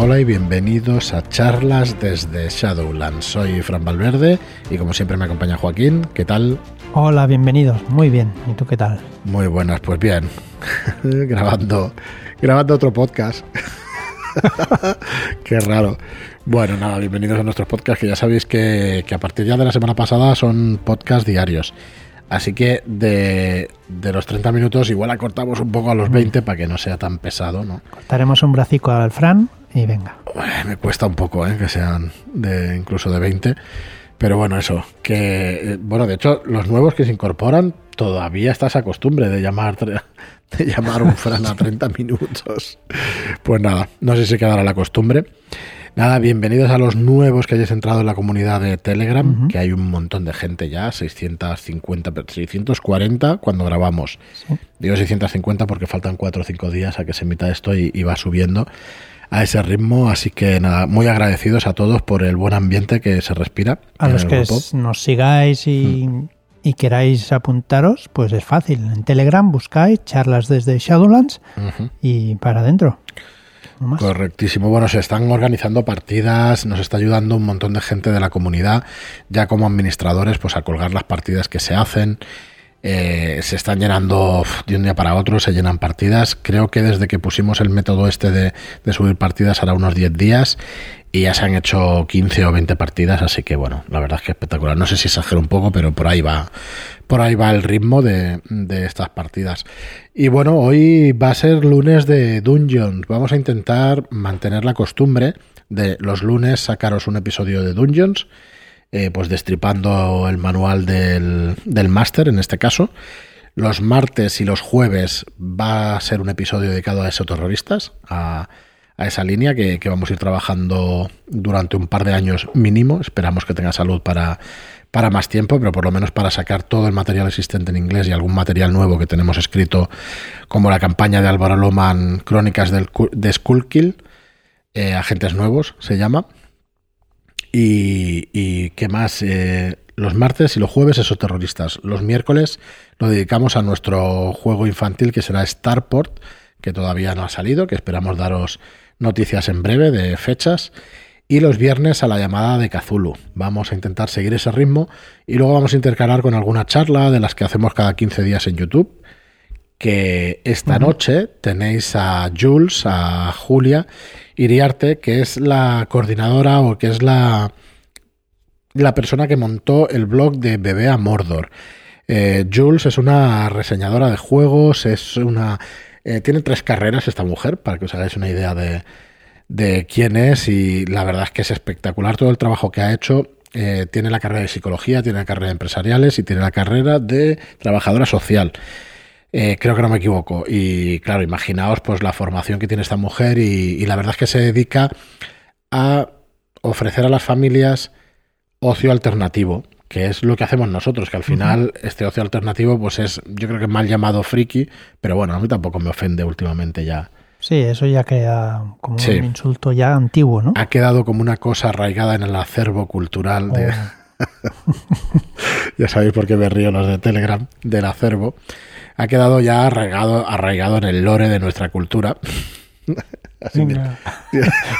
Hola y bienvenidos a charlas desde Shadowlands. Soy Fran Valverde y como siempre me acompaña Joaquín. ¿Qué tal? Hola, bienvenidos. Muy bien. ¿Y tú qué tal? Muy buenas, pues bien. grabando, grabando otro podcast. qué raro. Bueno, nada, bienvenidos a nuestros podcasts que ya sabéis que, que a partir ya de la semana pasada son podcasts diarios. Así que de, los 30 minutos igual acortamos un poco a los 20 para que no sea tan pesado, ¿no? Cortaremos un bracico al Fran y venga. Me cuesta un poco, ¿eh? Que sean de incluso de 20. Pero bueno, eso, que eh, bueno, de hecho, los nuevos que se incorporan todavía está esa costumbre de llamar de llamar un Fran a 30 minutos. Pues nada, no sé si quedará la costumbre. Nada, bienvenidos a los nuevos que hayáis entrado en la comunidad de Telegram, que hay un montón de gente ya, 650, 640 cuando grabamos. Digo 650 porque faltan 4 o 5 días a que se emita esto y, va subiendo a ese ritmo, así que nada, muy agradecidos a todos por el buen ambiente que se respira. A los que nos sigáis mm. y, queráis apuntaros, pues es fácil. En Telegram buscáis charlas desde Shadowlands y para adentro. Correctísimo. Bueno, se están organizando partidas, nos está ayudando un montón de gente de la comunidad, ya como administradores, pues a colgar las partidas que se hacen. Eh, se están llenando de un día para otro, se llenan partidas. Creo que desde que pusimos el método este de, de subir partidas hará unos 10 días y ya se han hecho 15 o 20 partidas, así que bueno, la verdad es que espectacular. No sé si exagero un poco, pero por ahí va, por ahí va el ritmo de, de estas partidas. Y bueno, hoy va a ser lunes de Dungeons. Vamos a intentar mantener la costumbre de los lunes sacaros un episodio de Dungeons, eh, pues destripando el manual del, del máster en este caso. Los martes y los jueves va a ser un episodio dedicado a terroristas a a esa línea que, vamos a ir trabajando durante un par de años mínimo. Esperamos que tenga salud para, para más tiempo, pero por lo menos para sacar todo el material existente en inglés y algún material nuevo que tenemos escrito, como la campaña de Álvaro Loman, Crónicas del, de Skullkill, eh, Agentes Nuevos se llama. Y, y qué más, eh, los martes y los jueves esos terroristas. Los miércoles lo dedicamos a nuestro juego infantil que será Starport, que todavía no ha salido, que esperamos daros noticias en breve de fechas. Y los viernes a la llamada de Kazulu. Vamos a intentar seguir ese ritmo y luego vamos a intercalar con alguna charla de las que hacemos cada 15 días en YouTube. Que esta noche tenéis a Jules, a Julia Iriarte, que es la coordinadora o que es la, la persona que montó el blog de Bebé a Mordor. Eh, Jules es una reseñadora de juegos, es una eh, tiene tres carreras esta mujer, para que os hagáis una idea de, quién es y la verdad es que es espectacular todo el trabajo que ha hecho. Eh, tiene la carrera de psicología, tiene la carrera de empresariales y tiene la carrera de trabajadora social. Eh, creo que no me equivoco. Y claro, imaginaos pues la formación que tiene esta mujer y la verdad es que se dedica a ofrecer a las familias ocio alternativo que es lo que hacemos nosotros, que al final este ocio alternativo pues es, yo creo que mal llamado friki, pero bueno, a mí tampoco me ofende últimamente ya. Sí, eso ya queda como un insulto ya antiguo, ¿no? Ha quedado como una cosa arraigada en el acervo cultural de... Oh. ya sabéis por qué me río los de Telegram, del acervo. Ha quedado ya arraigado, arraigado en el lore de nuestra cultura.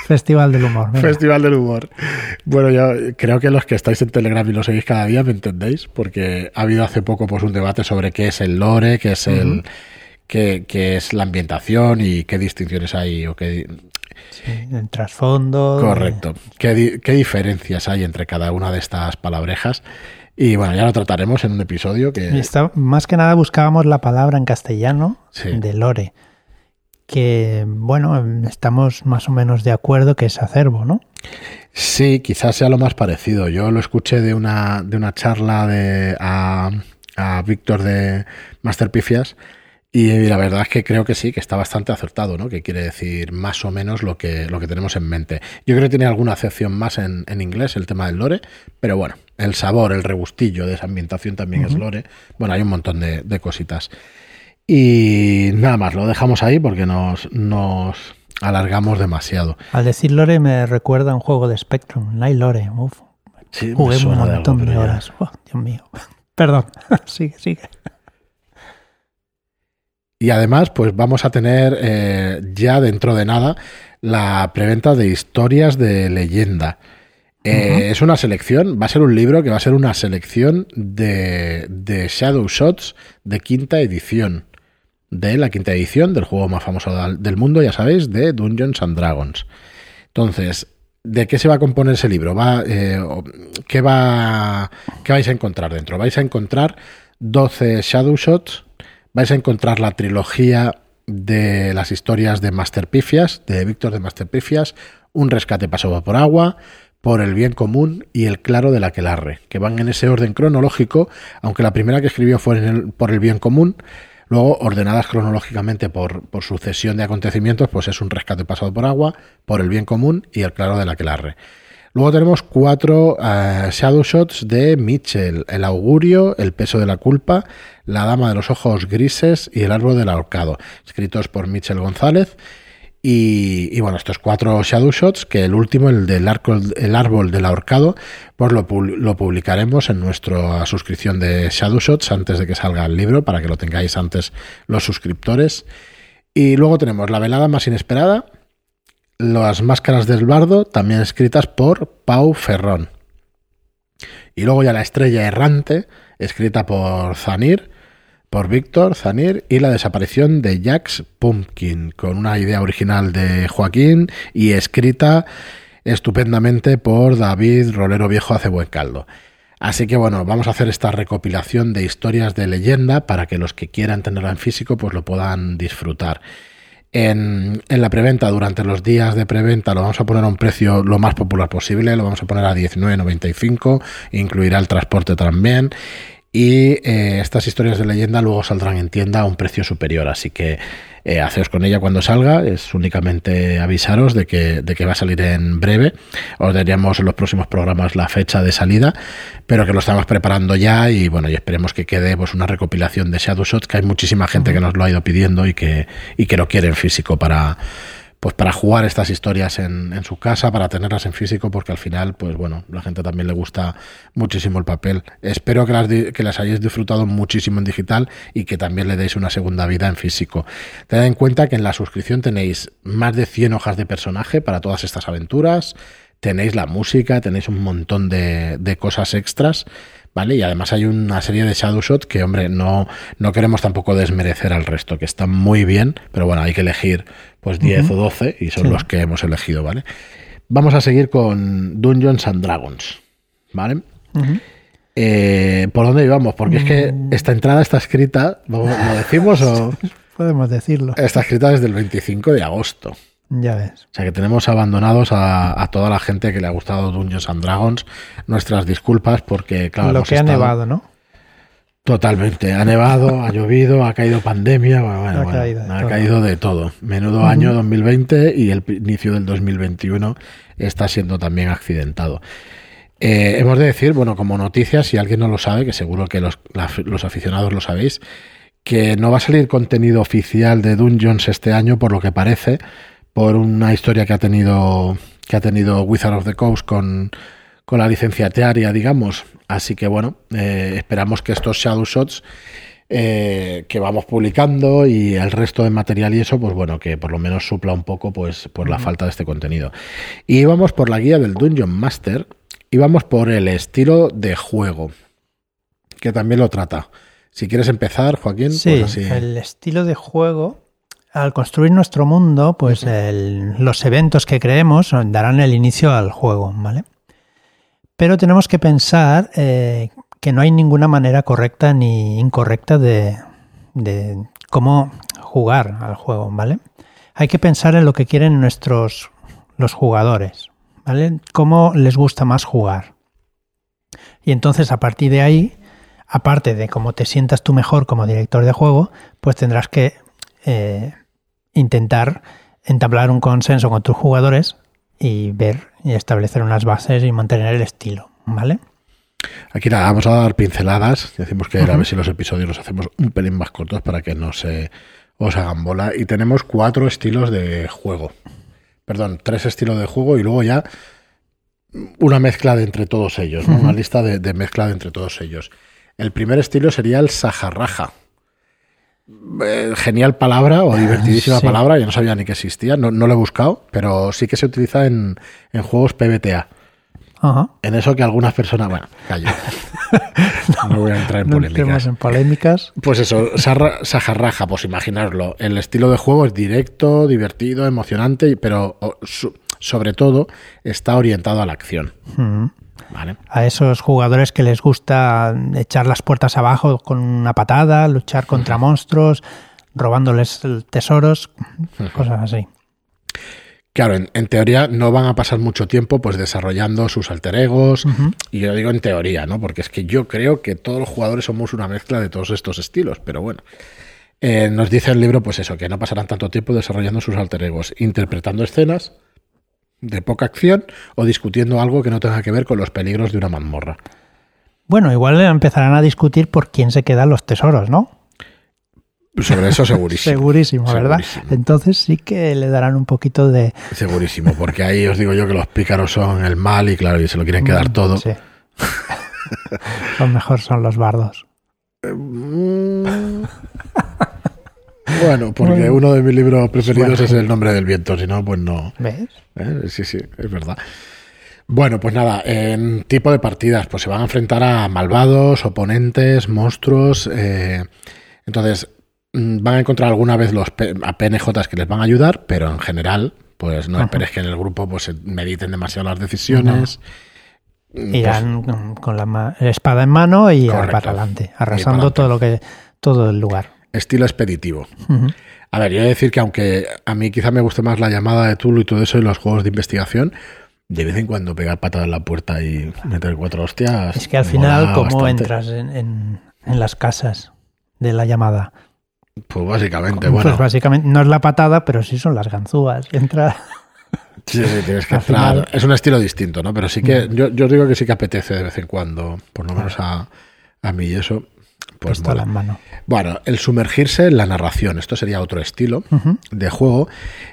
Festival del humor. Festival del humor. Bueno, yo creo que los que estáis en Telegram y lo seguís cada día me entendéis, porque ha habido hace poco pues un debate sobre qué es el lore, qué es el qué, es la ambientación y qué distinciones hay o qué el trasfondo. Correcto. ¿Qué, diferencias hay entre cada una de estas palabrejas? Y bueno, ya lo trataremos en un episodio que... más que nada buscábamos la palabra en castellano de lore que, bueno, estamos más o menos de acuerdo que es acervo, ¿no? Sí, quizás sea lo más parecido. Yo lo escuché de una, de una charla de, a, a Víctor de Master Pifias y la verdad es que creo que sí, que está bastante acertado, ¿no? Que quiere decir más o menos lo que, lo que tenemos en mente. Yo creo que tiene alguna acepción más en, en inglés el tema del lore, pero bueno, el sabor, el regustillo de esa ambientación también es lore. Bueno, hay un montón de, de cositas. Y nada más, lo dejamos ahí porque nos, nos alargamos demasiado. Al decir Lore me recuerda a un juego de Spectrum, Night Lore. Uf, sí, jugué un montón de, horas. Dios mío. Perdón, sigue, sigue. Y además, pues vamos a tener eh, ya dentro de nada la preventa de historias de leyenda. Eh, es una selección, va a ser un libro que va a ser una selección de, de Shadow Shots de quinta edición. De la quinta edición del juego más famoso del mundo, ya sabéis, de Dungeons and Dragons. Entonces, ¿de qué se va a componer ese libro? Va, eh, ¿qué, va, ¿Qué vais a encontrar dentro? Vais a encontrar 12 Shadow Shots, vais a encontrar la trilogía de las historias de Master Pifias, de Víctor de Master Pifias, Un rescate pasado por agua, por el bien común y el claro de la Aquelarre, que van en ese orden cronológico, aunque la primera que escribió fue por el bien común, luego ordenadas cronológicamente por, por, sucesión de acontecimientos, pues es un rescate pasado por agua, por el bien común y el claro de la Aquelarre. Luego tenemos cuatro uh, shadow shots de Mitchell, el augurio, el peso de la culpa, la dama de los ojos grises y el árbol del ahorcado, escritos por Mitchell González y, bueno, estos cuatro Shadow Shots, que el último, el del arco, árbol del ahorcado, pues lo, lo, publicaremos en nuestra suscripción de Shadow Shots antes de que salga el libro, para que lo tengáis antes los suscriptores. Y luego tenemos La velada más inesperada, Las máscaras del bardo, también escritas por Pau Ferrón. Y luego ya La estrella errante, escrita por Zanir por Víctor Zanir y la desaparición de Jax Pumpkin, con una idea original de Joaquín y escrita estupendamente por David Rolero Viejo hace buen caldo. Así que bueno, vamos a hacer esta recopilación de historias de leyenda para que los que quieran tenerla en físico pues lo puedan disfrutar. En, en, la preventa, durante los días de preventa, lo vamos a poner a un precio lo más popular posible, lo vamos a poner a 19.95, incluirá el transporte también. Y eh, estas historias de leyenda luego saldrán en tienda a un precio superior, así que eh, haceos con ella cuando salga. Es únicamente avisaros de que, de que va a salir en breve. Os daríamos en los próximos programas la fecha de salida, pero que lo estamos preparando ya y bueno, y esperemos que quede pues, una recopilación de Shadow Shots, que hay muchísima gente que nos lo ha ido pidiendo y que, y que lo quiere en físico para pues para jugar estas historias en, en, su casa, para tenerlas en físico, porque al final, pues bueno, la gente también le gusta muchísimo el papel. Espero que las, que las hayáis disfrutado muchísimo en digital y que también le deis una segunda vida en físico. Tened en cuenta que en la suscripción tenéis más de 100 hojas de personaje para todas estas aventuras, tenéis la música, tenéis un montón de, de cosas extras. ¿Vale? Y además hay una serie de Shadow Shot que, hombre, no, no queremos tampoco desmerecer al resto, que están muy bien, pero bueno, hay que elegir pues 10 o 12 y son los que hemos elegido, ¿vale? Vamos a seguir con Dungeons and Dragons, ¿vale? eh, ¿Por dónde íbamos? Porque es que mm. esta entrada está escrita, ¿lo decimos o...? Podemos decirlo. Está escrita desde el 25 de agosto. Ya ves. O sea que tenemos abandonados a, a, toda la gente que le ha gustado Dungeons and Dragons. Nuestras disculpas porque, claro. Lo que ha estado... nevado, ¿no? Totalmente. Ha nevado, ha llovido, ha caído pandemia. Bueno, ha, bueno, caído, de ha todo. caído de todo. Menudo uh -huh. año 2020 y el inicio del 2021 está siendo también accidentado. Eh, hemos de decir, bueno, como noticia, si alguien no lo sabe, que seguro que los, la, los aficionados lo sabéis, que no va a salir contenido oficial de Dungeons este año, por lo que parece, por una historia que ha tenido que ha tenido Wizard of the Coast con, con la licenciataria, digamos. Así que bueno, eh, esperamos que estos Shadow Shots eh, que vamos publicando y el resto de material y eso, pues bueno, que por lo menos supla un poco pues por la uh -huh. falta de este contenido. Y vamos por la guía del Dungeon Master y vamos por el estilo de juego, que también lo trata. Si quieres empezar, Joaquín, sí, pues así. el estilo de juego al construir nuestro mundo, pues el, los eventos que creemos darán el inicio al juego, ¿vale? Pero tenemos que pensar eh, que no hay ninguna manera correcta ni incorrecta de, de, cómo jugar al juego, ¿vale? Hay que pensar en lo que quieren nuestros los jugadores, ¿vale? Cómo les gusta más jugar. Y entonces a partir de ahí, aparte de cómo te sientas tú mejor como director de juego, pues tendrás que eh, intentar entablar un consenso con tus jugadores y ver y establecer unas bases y mantener el estilo, ¿vale? Aquí nada, vamos a dar pinceladas. Decimos que uh -huh. a ver si los episodios los hacemos un pelín más cortos para que no se os hagan bola. Y tenemos cuatro estilos de juego. Perdón, tres estilos de juego y luego ya una mezcla de entre todos ellos, ¿no? uh -huh. una lista de, de, mezcla de entre todos ellos. El primer estilo sería el Sajarraja. Eh, genial palabra o divertidísima palabra, yo no sabía ni que existía, no, lo he buscado, pero sí que se utiliza en, juegos PBTA. En eso que algunas personas, bueno, callo. no voy a entrar en polémicas. en polémicas. Pues eso, sajarraja, pues imaginarlo. El estilo de juego es directo, divertido, emocionante, pero sobre todo está orientado a la acción. A esos jugadores que les gusta echar las puertas abajo con una patada, luchar contra monstruos, robándoles tesoros, cosas así. Claro, en, teoría no van a pasar mucho tiempo pues desarrollando sus alter egos. Y yo digo en teoría, ¿no? Porque es que yo creo que todos los jugadores somos una mezcla de todos estos estilos, pero bueno. Eh, nos dice el libro, pues eso, que no pasarán tanto tiempo desarrollando sus alter egos, interpretando escenas de poca acción o discutiendo algo que no tenga que ver con los peligros de una mazmorra. Bueno, igual empezarán a discutir por quién se quedan los tesoros, ¿no? Sobre eso segurísimo. segurísimo, ¿verdad? Entonces sí que le darán un poquito de... Segurísimo, porque ahí os digo yo que los pícaros son el mal y claro, y se lo quieren quedar mm, todo. Sí. lo mejor son los bardos. Eh, mm. Bueno, porque uno de mis libros preferidos es El nombre del viento, si no, pues no. ¿Ves? ¿Eh? Sí, sí, es verdad. Bueno, pues nada, en tipo de partidas, pues se van a enfrentar a malvados, oponentes, monstruos. Eh, entonces, mm, van a encontrar alguna vez los a PNJs que les van a ayudar, pero en general, pues no esperes que en el grupo pues mediten demasiado las decisiones. Irán pues con la espada en mano y para adelante, arrasando todo lo que todo el lugar estilo expeditivo. A ver, yo voy a decir que aunque a mí quizá me guste más la llamada de Tulu y todo eso y los juegos de investigación, de vez en cuando pegar patada en la puerta y meter cuatro hostias. Es que al final, ¿cómo entras en, las casas de la llamada? Pues básicamente, pues bueno. Pues básicamente, no es la patada, pero sí son las ganzúas. Entra. Sí, sí, tienes que entrar. Es un estilo distinto, ¿no? Pero sí que, yo, yo digo que sí que apetece de vez en cuando, por lo menos a, a mí y eso. Pues la mano. Bueno, el sumergirse en la narración, esto sería otro estilo de juego.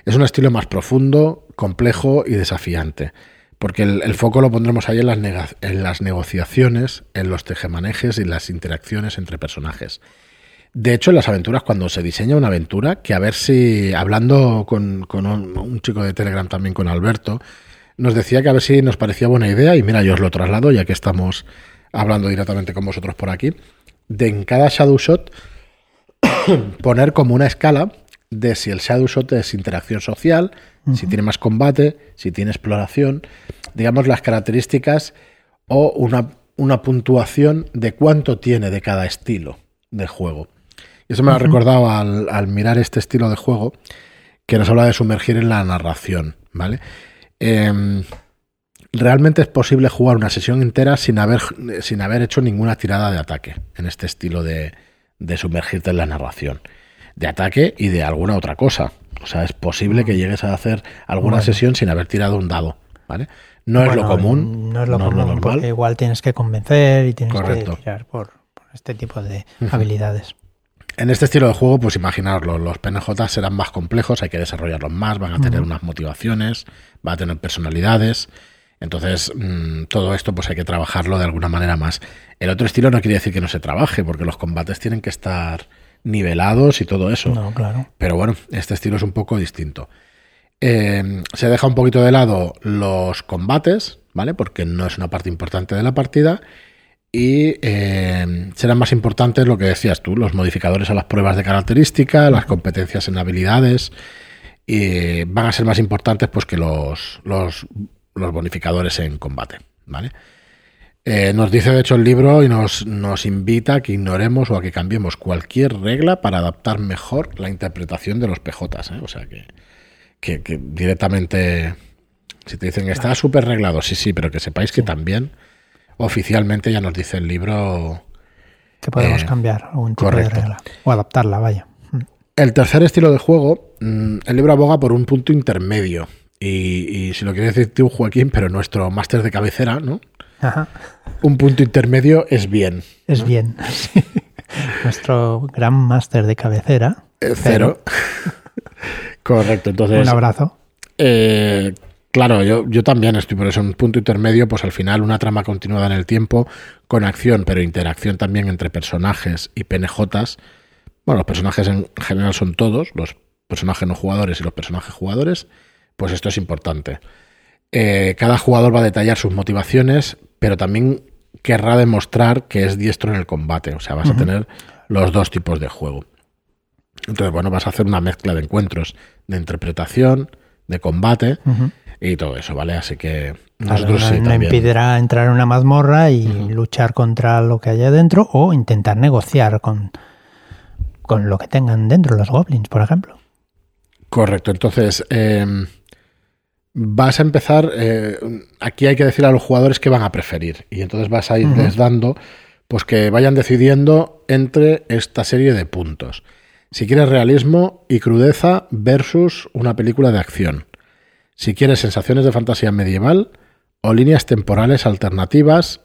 Es un estilo más profundo, complejo y desafiante. Porque el, foco lo pondremos ahí en las, en las negociaciones, en los tejemanejes y las interacciones entre personajes. De hecho, en las aventuras, cuando se diseña una aventura, que a ver si, hablando con, un, un, chico de Telegram también, con Alberto, nos decía que a ver si nos parecía buena idea, y mira, yo os lo traslado, ya que estamos hablando directamente con vosotros por aquí, de en cada shadow shot poner como una escala de si el shadow shot es interacción social, si tiene más combate, si tiene exploración, digamos las características o una, una puntuación de cuánto tiene de cada estilo de juego. Y eso me ha recordado al, mirar este estilo de juego que nos habla de sumergir en la narración, ¿vale? Em, realmente es posible jugar una sesión entera sin haber, sin haber hecho ninguna tirada de ataque en este estilo de, sumergirte en la narración. De ataque y de alguna otra cosa. O sea, es posible que llegues a hacer alguna sesión sin haber tirado un dado. ¿vale? No es lo común. No es lo común, porque igual tienes que convencer y tienes que tirar por, este tipo de habilidades. En este estilo de juego, pues imaginarlo, los PNJ serán más complejos, hay que desarrollarlos más, van a tener unas motivaciones, van a tener personalidades. Entonces, mm, todo esto pues hay que trabajarlo de alguna manera más. El otro estilo no quiere decir que no se trabaje, porque los combates tienen que estar nivelados y todo eso. No, claro. Pero bueno, este estilo es un poco distinto. Eh, se deja un poquito de lado los combates, ¿vale? Porque no es una parte importante de la partida. Y eh, serán más importantes lo que decías tú, los modificadores a las pruebas de característica, las competencias en habilidades. Y van a ser más importantes pues que los, los los bonificadores en combate. ¿vale? Eh, nos dice de hecho el libro y nos, nos invita a que ignoremos o a que cambiemos cualquier regla para adaptar mejor la interpretación de los PJs. ¿eh? O sea que, que, directamente, si te dicen está súper reglado, sí, sí, pero que sepáis que también oficialmente ya nos dice el libro que podemos eh, cambiar algún tipo de regla o adaptarla, vaya. El tercer estilo de juego, mm, el libro aboga por un punto intermedio y, si lo quieres decir tú, Joaquín, pero nuestro máster de cabecera, ¿no? Ajá. Un punto intermedio es bien. Es bien. nuestro gran máster de cabecera. Eh, cero. Correcto, entonces. Un abrazo. Eh, claro, yo, yo también estoy por eso. Un punto intermedio, pues al final una trama continuada en el tiempo, con acción, pero interacción también entre personajes y PNJs bueno, los personajes en general son todos, los personajes no jugadores y los personajes jugadores, pues esto es importante. Eh, cada jugador va a detallar sus motivaciones, pero también querrá demostrar que es diestro en el combate. O sea, vas a tener los dos tipos de juego. Entonces, bueno, vas a hacer una mezcla de encuentros, de interpretación, de combate y todo eso, ¿vale? Así que nosotros sí. No impedirá entrar en una mazmorra y luchar contra lo que haya dentro o intentar negociar con, con lo que tengan dentro los goblins, por ejemplo. Correcto, entonces em, vas a empezar, eh, aquí hay que decir a los jugadores que van a preferir y entonces vas a irles dando, pues que vayan decidiendo entre esta serie de puntos. Si quieres realismo y crudeza versus una película de acción. Si quieres sensaciones de fantasía medieval o líneas temporales alternativas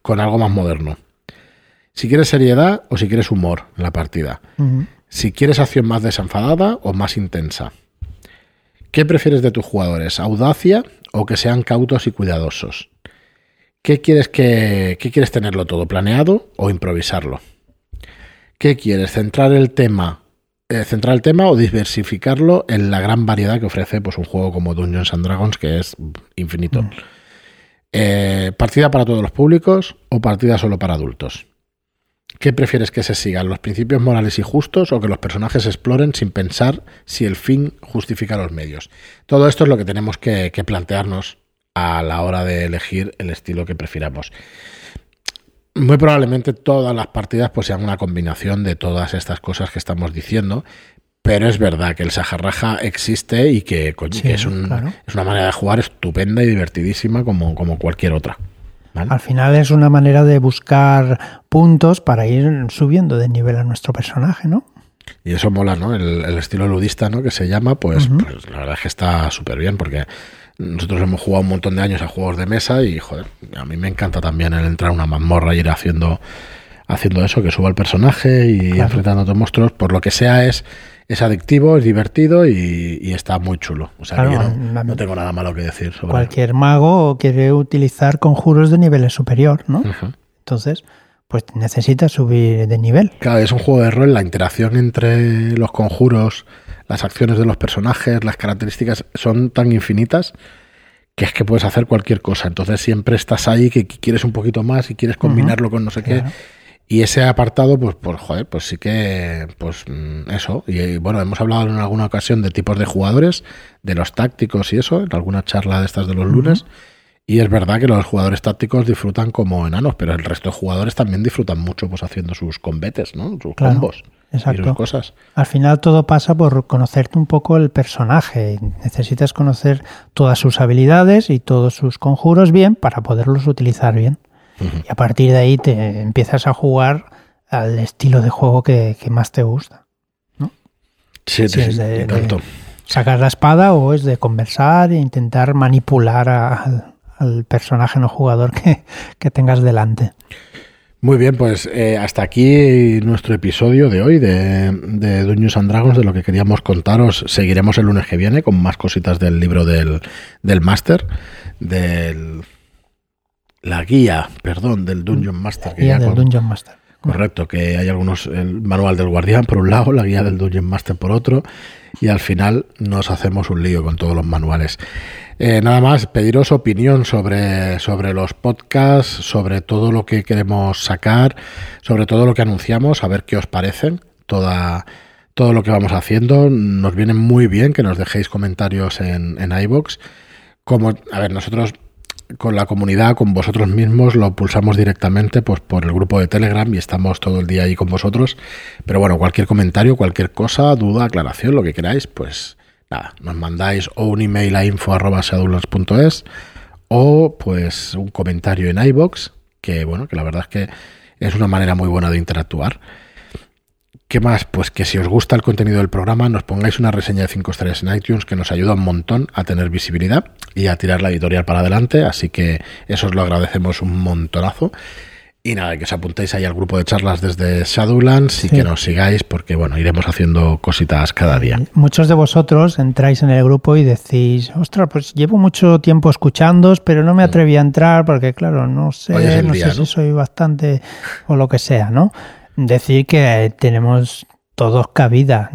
con algo más moderno. Si quieres seriedad o si quieres humor en la partida. Si quieres acción más desenfadada o más intensa. ¿Qué prefieres de tus jugadores? ¿Audacia o que sean cautos y cuidadosos? ¿Qué quieres que qué quieres tenerlo todo planeado o improvisarlo? ¿Qué quieres? ¿Centrar el tema? Eh, centrar el tema o diversificarlo en la gran variedad que ofrece pues, un juego como Dungeons and Dragons, que es infinito. Mm. Eh, ¿Partida para todos los públicos o partida solo para adultos? ¿Qué prefieres que se sigan, los principios morales y justos o que los personajes exploren sin pensar si el fin justifica los medios? Todo esto es lo que tenemos que, que plantearnos a la hora de elegir el estilo que prefiramos. Muy probablemente todas las partidas pues sean una combinación de todas estas cosas que estamos diciendo, pero es verdad que el Sajarraja existe y que, es, una manera de jugar estupenda y divertidísima como, como cualquier otra. Al final es una manera de buscar puntos para ir subiendo de nivel a nuestro personaje, ¿no? Y eso mola, ¿no? El, estilo ludista, ¿no? Que se llama, pues, pues la verdad es que está súper bien porque nosotros hemos jugado un montón de años a juegos de mesa y, joder, a mí me encanta también el entrar a una mazmorra y ir haciendo, haciendo eso, que suba el personaje y enfrentando a otros monstruos. Por lo que sea, es, es adictivo, es divertido y, está muy chulo. O sea, no, tengo nada malo que decir sobre Cualquier mago quiere utilizar conjuros de niveles superior, ¿no? Entonces, pues necesita subir de nivel. Claro, es un juego de rol, la interacción entre los conjuros las acciones de los personajes, las características son tan infinitas que es que puedes hacer cualquier cosa. Entonces siempre estás ahí que quieres un poquito más y quieres combinarlo con no sé qué. Y ese apartado, pues, pues, joder, pues sí que, pues mm, eso. Y bueno, hemos hablado en alguna ocasión de tipos de jugadores, de los tácticos y eso, en alguna charla de estas de los lunes. Y es verdad que los jugadores tácticos disfrutan como enanos, pero el resto de jugadores también disfrutan mucho pues haciendo sus combetes, ¿no? Sus combos. Exacto. cosas. Al final todo pasa por conocerte un poco el personaje. Necesitas conocer todas sus habilidades y todos sus conjuros bien para poderlos utilizar bien. Y a partir de ahí te empiezas a jugar al estilo de juego que, más te gusta. ¿no? Sí, sí, es de, sacar la espada o es de conversar e intentar manipular al, personaje no jugador que, que tengas delante. Muy bien, pues eh, hasta aquí nuestro episodio de hoy de, de Dungeons and Dragons, de lo que queríamos contaros. Seguiremos el lunes que viene con más cositas del libro del, del Máster, del... La guía, perdón, del Dungeon Master. guía del Dungeon Master. Correcto, que hay algunos, el manual del guardián por un lado, la guía del Dungeon Master por otro, y al final nos hacemos un lío con todos los manuales. Eh, nada más, pediros opinión sobre, sobre los podcasts, sobre todo lo que queremos sacar, sobre todo lo que anunciamos, a ver qué os parecen, toda, todo lo que vamos haciendo. Nos viene muy bien que nos dejéis comentarios en, en iBox. Como, a ver, nosotros con la comunidad, con vosotros mismos, lo pulsamos directamente pues, por el grupo de Telegram y estamos todo el día ahí con vosotros. Pero bueno, cualquier comentario, cualquier cosa, duda, aclaración, lo que queráis, pues nada, nos mandáis o un email a info.shadowlands.es o pues un comentario en iBox, que bueno, que la verdad es que es una manera muy buena de interactuar. ¿Qué más? Pues que si os gusta el contenido del programa, nos pongáis una reseña de 5 estrellas en iTunes que nos ayuda un montón a tener visibilidad y a tirar la editorial para adelante, así que eso os lo agradecemos un montonazo. Y nada, que os apuntéis ahí al grupo de charlas desde Shadowlands y que nos sigáis porque, bueno, iremos haciendo cositas cada día. Muchos de vosotros entráis en el grupo y decís, ostras, pues llevo mucho tiempo escuchándos, pero no me mm. atreví a entrar porque, claro, no sé, no sé si soy bastante o lo que sea, ¿no? Decir que tenemos todos cabida.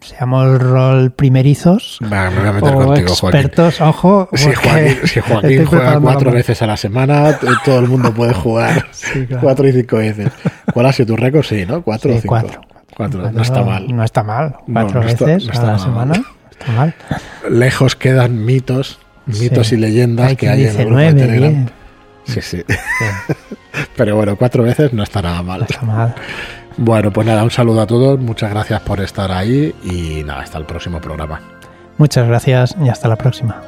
Seamos rol primerizos me voy a meter o contigo, Joaquín. expertos, ojo. Si Joaquín, si Joaquín juega cuatro veces a la semana, todo el mundo puede jugar Sí, claro. cuatro y cinco veces. ¿Cuál ha sido tu récord? Sí, ¿no? ¿Cuatro Sí, o cinco? cuatro. Cuatro, no está mal. No está mal. Cuatro no está- veces no está a la semana. mal. no Está mal. Lejos quedan mitos, mitos Sí. y leyendas Hay que hay en el grupo de nueve, Telegram. diez. Sí, sí. Sí, Pero bueno, cuatro veces no está nada mal. no está mal. Bueno, pues nada, un saludo a todos, muchas gracias por estar ahí y nada, hasta el próximo programa. Muchas gracias y hasta la próxima.